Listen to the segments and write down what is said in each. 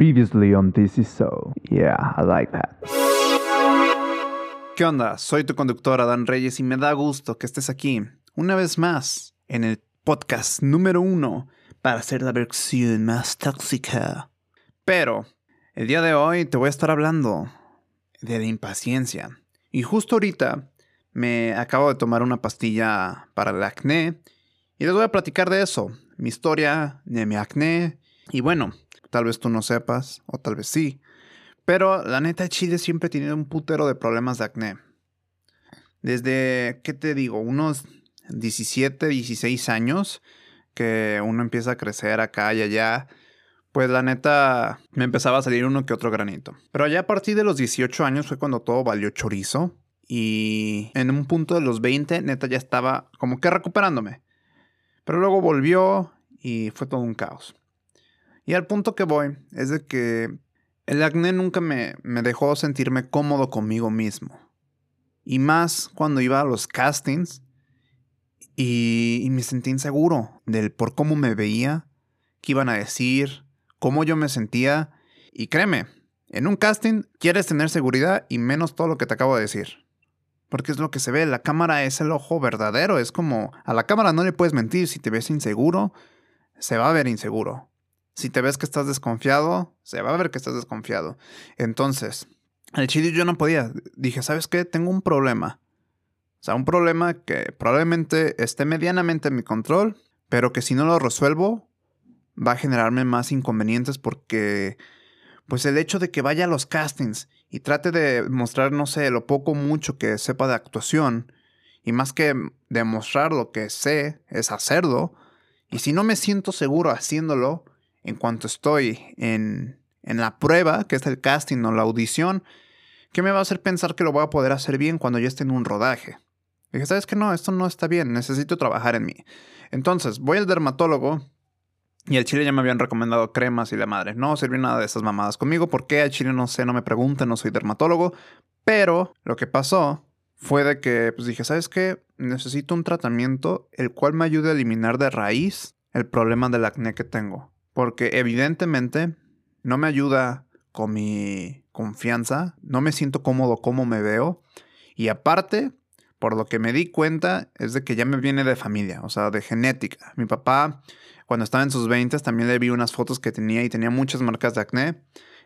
Previously on This Is So. Yeah, I like that. ¿Qué onda? Soy tu conductor Adán Reyes y me da gusto que estés aquí una vez más en el podcast número uno para hacer la versión más tóxica. Pero el día de hoy te voy a estar hablando de la impaciencia. Y justo ahorita me acabo de tomar una pastilla para el acné y les voy a platicar de eso, mi historia de mi acné. Y bueno, tal vez tú no sepas, o tal vez sí, pero la neta, Chile siempre ha tenido un putero de problemas de acné. Desde, ¿qué te digo? Unos 17, 16 años que uno empieza a crecer acá y allá. Pues la neta, me empezaba a salir uno que otro granito. Pero ya a partir de los 18 años fue cuando todo valió chorizo. Y en un punto de los 20, neta, ya estaba como que recuperándome. Pero luego volvió y fue todo un caos. Y al punto que voy es de que el acné nunca me, me dejó sentirme cómodo conmigo mismo. Y más cuando iba a los castings y, y, me sentí inseguro del por cómo me veía, qué iban a decir, cómo yo me sentía. Y créeme, en un casting quieres tener seguridad y menos todo lo que te acabo de decir. Porque es lo que se ve, la cámara es el ojo verdadero, es como a la cámara no le puedes mentir, si te ves inseguro, se va a ver inseguro. Si te ves que estás desconfiado, se va a ver que estás desconfiado. Entonces, el chile yo no podía. Dije, ¿sabes qué? Tengo un problema. O sea, un problema que probablemente esté medianamente en mi control, pero que si no lo resuelvo, va a generarme más inconvenientes porque, pues el hecho de que vaya a los castings y trate de mostrar, no sé, lo poco o mucho que sepa de actuación, y más que demostrar lo que sé, es hacerlo, y si no me siento seguro haciéndolo, en cuanto estoy en, en la prueba, que es el casting o la audición, ¿qué me va a hacer pensar que lo voy a poder hacer bien cuando ya esté en un rodaje? Dije, ¿sabes qué? No, esto no está bien, necesito trabajar en mí. Entonces, voy al dermatólogo y al chile ya me habían recomendado cremas y la madre. No sirvió nada de esas mamadas conmigo. ¿Por qué al chile no sé? No me pregunten, no soy dermatólogo. Pero lo que pasó fue de que pues dije, ¿sabes qué? Necesito un tratamiento el cual me ayude a eliminar de raíz el problema del acné que tengo. Porque evidentemente no me ayuda con mi confianza, no me siento cómodo como me veo. Y aparte, por lo que me di cuenta, es de que ya me viene de familia, o sea, de genética. Mi papá, cuando estaba en sus 20, también le vi unas fotos que tenía y tenía muchas marcas de acné.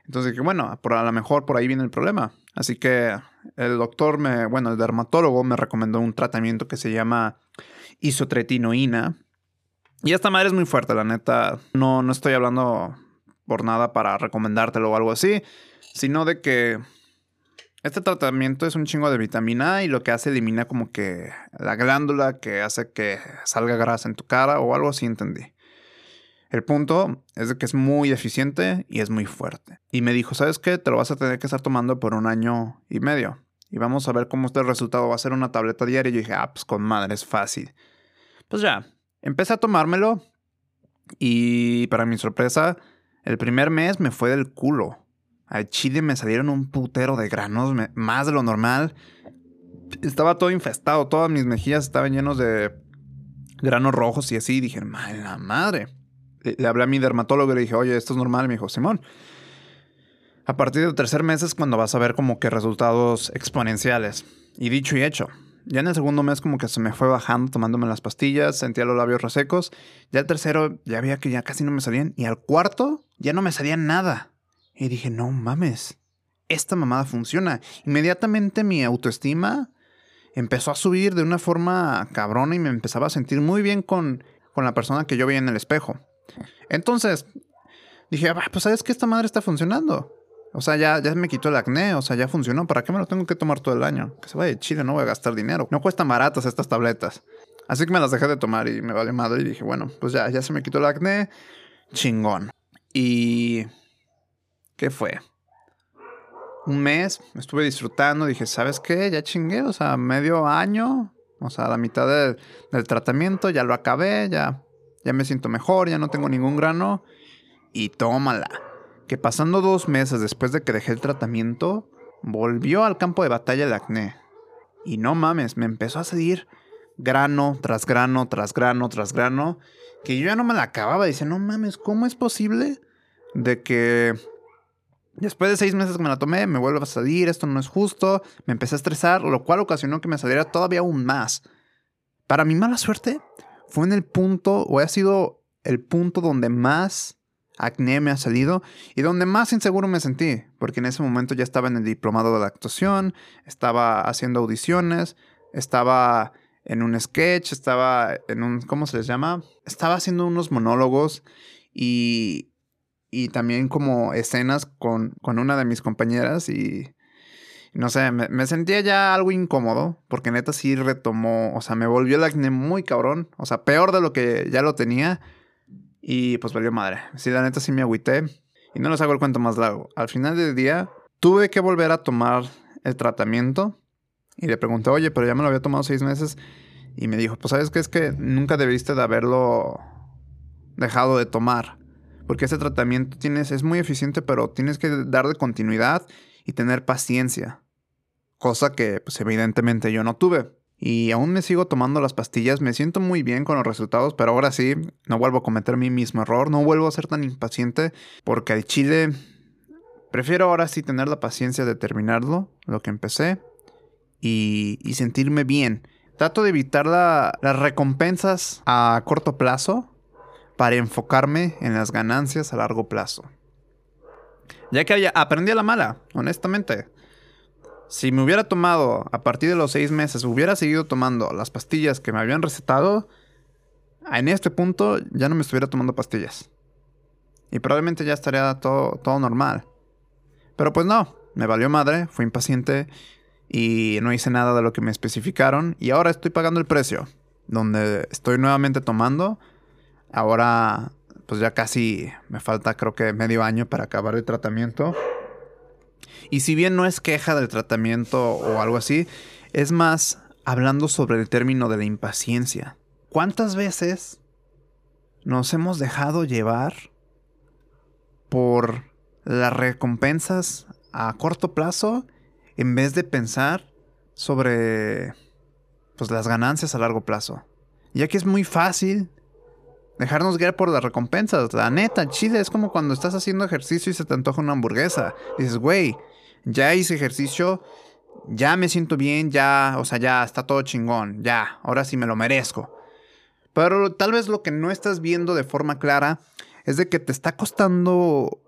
Entonces dije, bueno, por, a lo mejor por ahí viene el problema. Así que el doctor, me, bueno, el dermatólogo me recomendó un tratamiento que se llama isotretinoína. Y esta madre es muy fuerte, la neta. No, no estoy hablando por nada para recomendártelo o algo así, sino de que este tratamiento es un chingo de vitamina A y lo que hace elimina como que la glándula que hace que salga grasa en tu cara o algo así, entendí. El punto es de que es muy eficiente y es muy fuerte. Y me dijo, ¿sabes qué? Te lo vas a tener que estar tomando por un año y medio. Y vamos a ver cómo este resultado va a ser una tableta diaria. Y yo dije, ah, pues con madre, es fácil. Pues ya, empecé a tomármelo. Y para mi sorpresa, el primer mes me fue del culo. Al chile me salieron un putero de granos, más de lo normal. Estaba todo infestado, todas mis mejillas estaban llenos de granos rojos y así. Dije, madre la madre. Le, hablé a mi dermatólogo y le dije, oye, esto es normal. Me dijo, Simón. A partir del tercer mes es cuando vas a ver como que resultados exponenciales. Y dicho y hecho. Ya en el segundo mes como que se me fue bajando tomándome las pastillas, sentía los labios resecos. Ya el tercero ya veía que ya casi no me salían. Y al cuarto ya no me salía nada. Y dije, no mames, esta mamada funciona. Inmediatamente mi autoestima empezó a subir de una forma cabrona y me empezaba a sentir muy bien con, con la persona que yo veía en el espejo. Entonces, dije, ah, pues sabes que esta madre está funcionando. O sea, ya, ya me quitó el acné, o sea, ya funcionó. ¿Para qué me lo tengo que tomar todo el año? Que se vaya de Chile, no voy a gastar dinero. No cuestan baratas estas tabletas. Así que me las dejé de tomar y me vale madre. Y dije, bueno, pues ya, ya se me quitó el acné. Chingón. Y... ¿Qué fue? Un mes, me estuve disfrutando. Dije, ¿sabes qué? Ya chingué, o sea, medio año. O sea, la mitad del tratamiento, ya lo acabé, ya ya me siento mejor, ya no tengo ningún grano. Y tómala. Que pasando dos meses después de que dejé el tratamiento, volvió al campo de batalla el acné. Y no mames, me empezó a seguir grano tras grano, tras grano, tras grano, que yo ya no me la acababa. Dice, no mames, ¿cómo es posible de que Después de seis meses que me la tomé, me vuelvo a salir, esto no es justo, me empecé a estresar, lo cual ocasionó que me saliera todavía aún más. Para mi mala suerte, fue en el punto, o ha sido el punto donde más acné me ha salido y donde más inseguro me sentí, porque en ese momento ya estaba en el diplomado de la actuación, estaba haciendo audiciones, estaba en un sketch, estaba en un, ¿cómo se les llama? Estaba haciendo unos monólogos y, y también como escenas con, con una de mis compañeras y no sé, me, me, sentía ya algo incómodo porque neta sí retomó, o sea, me volvió el acné muy cabrón, o sea, peor de lo que ya lo tenía y pues valió madre. Sí, la neta sí me agüité y no les hago el cuento más largo. Al final del día tuve que volver a tomar el tratamiento y le pregunté, oye, pero ya me lo había tomado seis meses y me dijo, pues sabes qué es que nunca debiste de haberlo dejado de tomar. Porque ese tratamiento tienes, es muy eficiente, pero tienes que darle continuidad y tener paciencia. Cosa que, pues evidentemente yo no tuve. Y aún me sigo tomando las pastillas, me siento muy bien con los resultados, pero ahora sí, no vuelvo a cometer mi mismo error, no vuelvo a ser tan impaciente, porque al chile prefiero ahora sí tener la paciencia de terminarlo, lo que empecé, y, sentirme bien. Trato de evitar la, las recompensas a corto plazo para enfocarme en las ganancias a largo plazo. Ya que aprendí a la mala, honestamente. Si me hubiera tomado a partir de los seis meses, hubiera seguido tomando las pastillas que me habían recetado, en este punto ya no me estuviera tomando pastillas. Y probablemente ya estaría todo, todo normal. Pero pues no, me valió madre, fui impaciente y no hice nada de lo que me especificaron. Y ahora estoy pagando el precio, donde estoy nuevamente tomando Ahora, pues ya casi me falta creo que medio año para acabar el tratamiento. Y si bien no es queja del tratamiento o algo así, es más hablando sobre el término de la impaciencia. ¿Cuántas veces nos hemos dejado llevar por las recompensas a corto plazo en vez de pensar sobre pues las ganancias a largo plazo? Ya que es muy fácil dejarnos guiar por las recompensas. La neta, chile, es como cuando estás haciendo ejercicio y se te antoja una hamburguesa. Dices, güey, ya hice ejercicio, ya me siento bien, ya, o sea, ya está todo chingón, ya, ahora sí me lo merezco. Pero tal vez lo que no estás viendo de forma clara es de que te está costando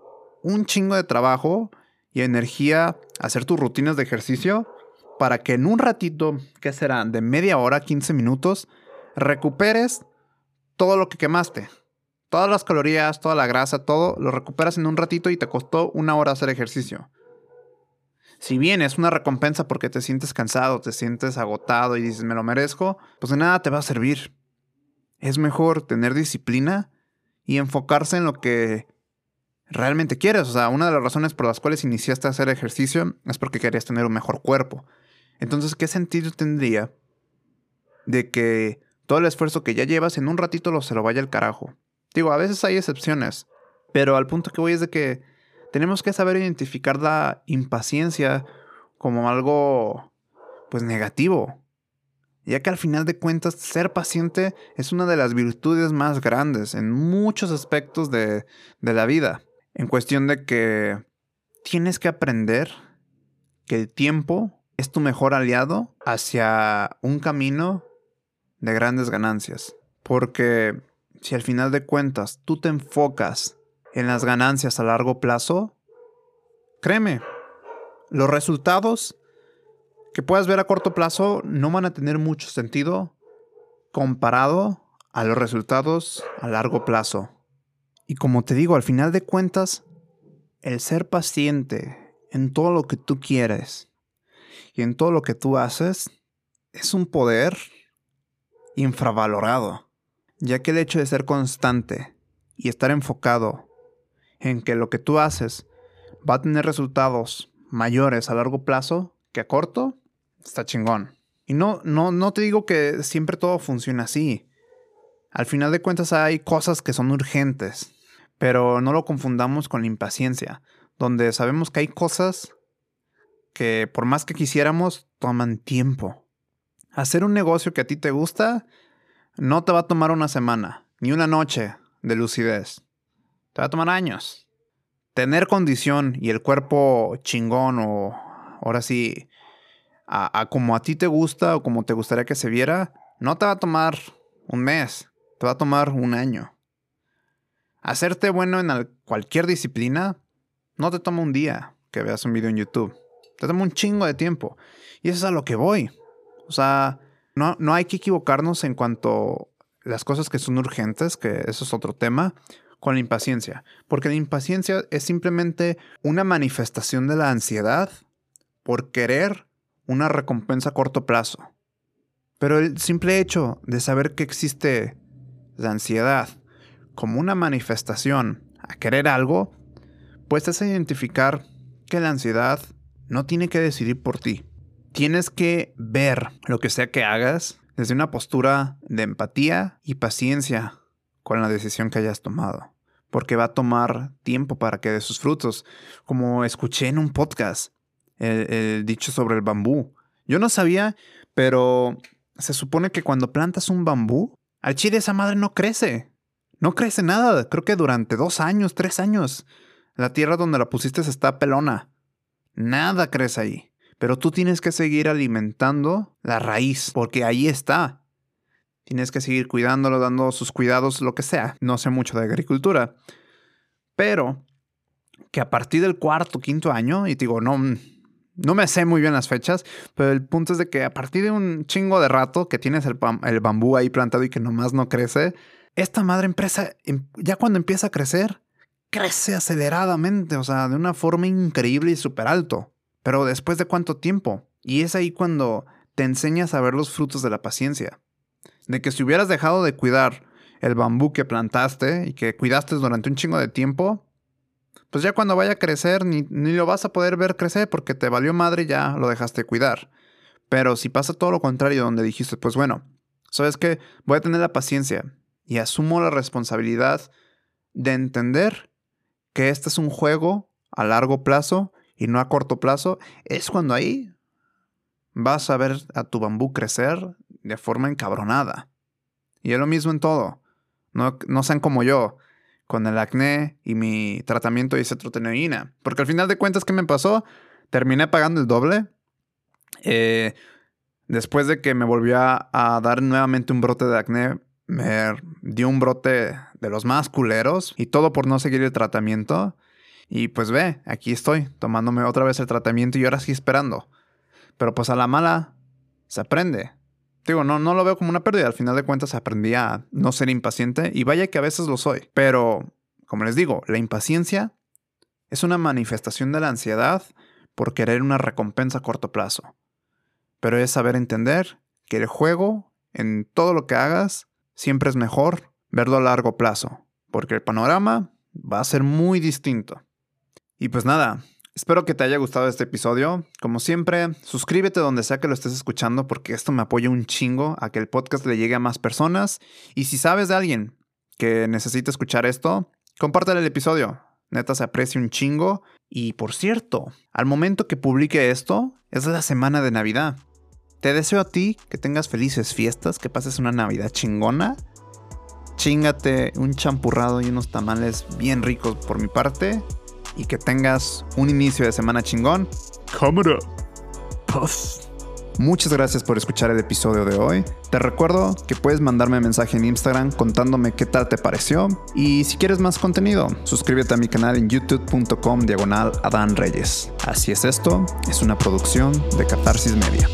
un chingo de trabajo y energía hacer tus rutinas de ejercicio para que en un ratito, que serán de media hora, 15 minutos, recuperes todo lo que quemaste. Todas las calorías, toda la grasa, todo lo recuperas en un ratito y te costó una hora hacer ejercicio. Si bien es una recompensa porque te sientes cansado, te sientes agotado y dices me lo merezco, pues de nada te va a servir. Es mejor tener disciplina y enfocarse en lo que realmente quieres. O sea, una de las razones por las cuales iniciaste a hacer ejercicio es porque querías tener un mejor cuerpo. Entonces, ¿qué sentido tendría de que todo el esfuerzo que ya llevas en un ratito lo se lo vaya al carajo. Digo, a veces hay excepciones, pero al punto que voy es de que tenemos que saber identificar la impaciencia como algo pues negativo. Ya que al final de cuentas ser paciente es una de las virtudes más grandes en muchos aspectos de, de la vida. En cuestión de que tienes que aprender que el tiempo es tu mejor aliado hacia un camino de grandes ganancias. Porque si al final de cuentas tú te enfocas en las ganancias a largo plazo, créeme, los resultados que puedas ver a corto plazo no van a tener mucho sentido comparado a los resultados a largo plazo. Y como te digo, al final de cuentas, el ser paciente en todo lo que tú quieres y en todo lo que tú haces es un poder infravalorado, ya que el hecho de ser constante y estar enfocado en que lo que tú haces va a tener resultados mayores a largo plazo que a corto, está chingón. Y no, no, no te digo que siempre todo funciona así. Al final de cuentas hay cosas que son urgentes, pero no lo confundamos con la impaciencia, donde sabemos que hay cosas que por más que quisiéramos, toman tiempo. Hacer un negocio que a ti te gusta no te va a tomar una semana, ni una noche de lucidez. Te va a tomar años. tener condición y el cuerpo chingón o ahora sí, a, como a ti te gusta o como te gustaría que se viera, no te va a tomar un mes, te va a tomar un año. Hacerte bueno en al- cualquier disciplina no te toma un día que veas un video en YouTube. Te toma un chingo de tiempo. Y eso es a lo que voy. O sea, no, no hay que equivocarnos en cuanto a las cosas que son urgentes, que eso es otro tema, con la impaciencia. Porque la impaciencia es simplemente una manifestación de la ansiedad por querer una recompensa a corto plazo. Pero el simple hecho de saber que existe la ansiedad como una manifestación a querer algo, pues es identificar que la ansiedad no tiene que decidir por ti. Tienes que ver lo que sea que hagas desde una postura de empatía y paciencia con la decisión que hayas tomado. Porque va a tomar tiempo para que dé sus frutos. Como escuché en un podcast, el, dicho sobre el bambú. Yo no sabía, pero se supone que cuando plantas un bambú, al chile esa madre no crece. No crece nada. Creo que durante dos años, tres años. La tierra donde la pusiste está pelona. Nada crece ahí. Pero tú tienes que seguir alimentando la raíz, porque ahí está. Tienes que seguir cuidándolo, dando sus cuidados, lo que sea. No sé mucho de agricultura. Pero que a partir del cuarto, quinto año, y te digo, no, no me sé muy bien las fechas, pero el punto es de que a partir de un chingo de rato que tienes el, el bambú ahí plantado y que nomás no crece, esta madre empresa, em- ya cuando empieza a crecer, crece aceleradamente, o sea, de una forma increíble y súper alto. Pero después de cuánto tiempo? Y es ahí cuando te enseñas a ver los frutos de la paciencia. De que si hubieras dejado de cuidar el bambú que plantaste y que cuidaste durante un chingo de tiempo, pues ya cuando vaya a crecer ni, ni lo vas a poder ver crecer porque te valió madre y ya lo dejaste cuidar. Pero si pasa todo lo contrario, donde dijiste, pues bueno, ¿sabes qué? Voy a tener la paciencia y asumo la responsabilidad de entender que este es un juego a largo plazo y no a corto plazo, es cuando ahí vas a ver a tu bambú crecer de forma encabronada. Y es lo mismo en todo. No, no sean como yo, con el acné y mi tratamiento de isotretinoína. Porque al final de cuentas, ¿qué me pasó? Terminé pagando el doble. Eh, después de que me volvió a, a dar nuevamente un brote de acné, me dio un brote de los más culeros y todo por no seguir el tratamiento. Y pues ve, aquí estoy, tomándome otra vez el tratamiento y ahora sí esperando. Pero pues a la mala se aprende. Digo, no, no lo veo como una pérdida. Al final de cuentas aprendí a no ser impaciente y vaya que a veces lo soy. Pero, como les digo, la impaciencia es una manifestación de la ansiedad por querer una recompensa a corto plazo. Pero es saber entender que el juego, en todo lo que hagas, siempre es mejor verlo a largo plazo. Porque el panorama va a ser muy distinto. Y pues nada, espero que te haya gustado este episodio. Como siempre, suscríbete donde sea que lo estés escuchando porque esto me apoya un chingo a que el podcast le llegue a más personas. Y si sabes de alguien que necesita escuchar esto, compártale el episodio. Neta se aprecia un chingo. Y por cierto, al momento que publique esto, es la semana de Navidad. Te deseo a ti que tengas felices fiestas, que pases una Navidad chingona. Chingate un champurrado y unos tamales bien ricos por mi parte y que tengas un inicio de semana chingón. Cámara. Puff. Muchas gracias por escuchar el episodio de hoy. Te recuerdo que puedes mandarme mensaje en Instagram contándome qué tal te pareció. Y si quieres más contenido, suscríbete a mi canal en youtube.com diagonal Adán Reyes. Así es esto, es una producción de Catarsis Media.